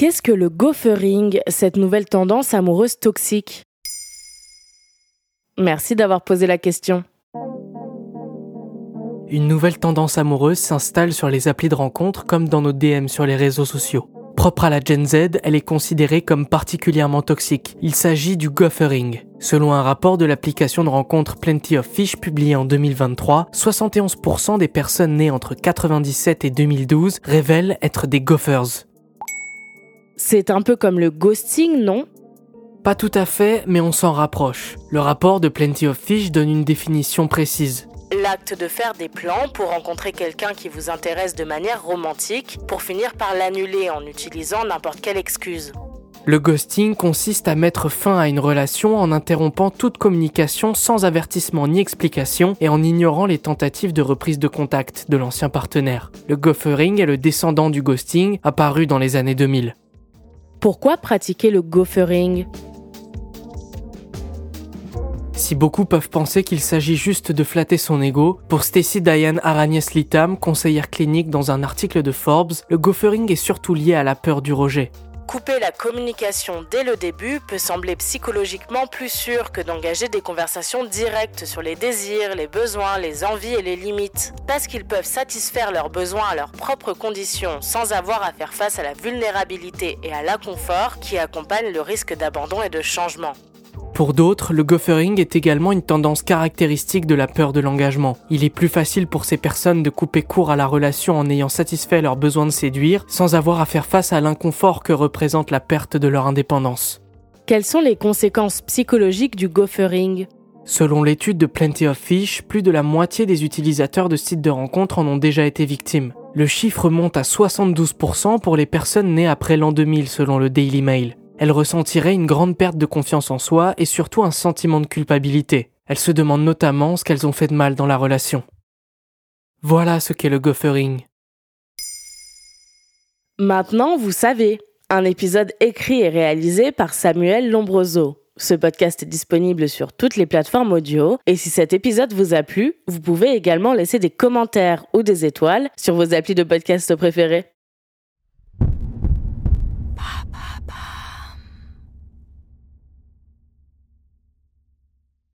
Qu'est-ce que le gophering, cette nouvelle tendance amoureuse toxique? Merci d'avoir posé la question. Une nouvelle tendance amoureuse s'installe sur les applis de rencontre comme dans nos DM sur les réseaux sociaux. Propre à la Gen Z, elle est considérée comme particulièrement toxique. Il s'agit du gophering. Selon un rapport de l'application de rencontre Plenty of Fish publié en 2023, 71% des personnes nées entre 97 et 2012 révèlent être des gophers. C'est un peu comme le ghosting, non? Pas tout à fait, mais on s'en rapproche. Le rapport de Plenty of Fish donne une définition précise. L'acte de faire des plans pour rencontrer quelqu'un qui vous intéresse de manière romantique, pour finir par l'annuler en utilisant n'importe quelle excuse. Le ghosting consiste à mettre fin à une relation en interrompant toute communication sans avertissement ni explication et en ignorant les tentatives de reprise de contact de l'ancien partenaire. Le gophering est le descendant du ghosting apparu dans les années 2000. Pourquoi pratiquer le gophering? Si beaucoup peuvent penser qu'il s'agit juste de flatter son ego, pour Stacy Diane Aragnes-Litam, conseillère clinique dans un article de Forbes, le gophering est surtout lié à la peur du rejet. Couper la communication dès le début peut sembler psychologiquement plus sûr que d'engager des conversations directes sur les désirs, les besoins, les envies et les limites. Parce qu'ils peuvent satisfaire leurs besoins à leurs propres conditions sans avoir à faire face à la vulnérabilité et à l'inconfort qui accompagnent le risque d'abandon et de changement. Pour d'autres, le gophering est également une tendance caractéristique de la peur de l'engagement. Il est plus facile pour ces personnes de couper court à la relation en ayant satisfait leur besoin de séduire, sans avoir à faire face à l'inconfort que représente la perte de leur indépendance. Quelles sont les conséquences psychologiques du gophering? Selon l'étude de Plenty of Fish, plus de la moitié des utilisateurs de sites de rencontres en ont déjà été victimes. Le chiffre monte à 72% pour les personnes nées après l'an 2000 selon le Daily Mail. Elle ressentirait une grande perte de confiance en soi et surtout un sentiment de culpabilité. Elle se demande notamment ce qu'elles ont fait de mal dans la relation. Voilà ce qu'est le gophering. Maintenant, vous savez, un épisode écrit et réalisé par Samuel Lombroso. Ce podcast est disponible sur toutes les plateformes audio et si cet épisode vous a plu, vous pouvez également laisser des commentaires ou des étoiles sur vos applis de podcast préférés.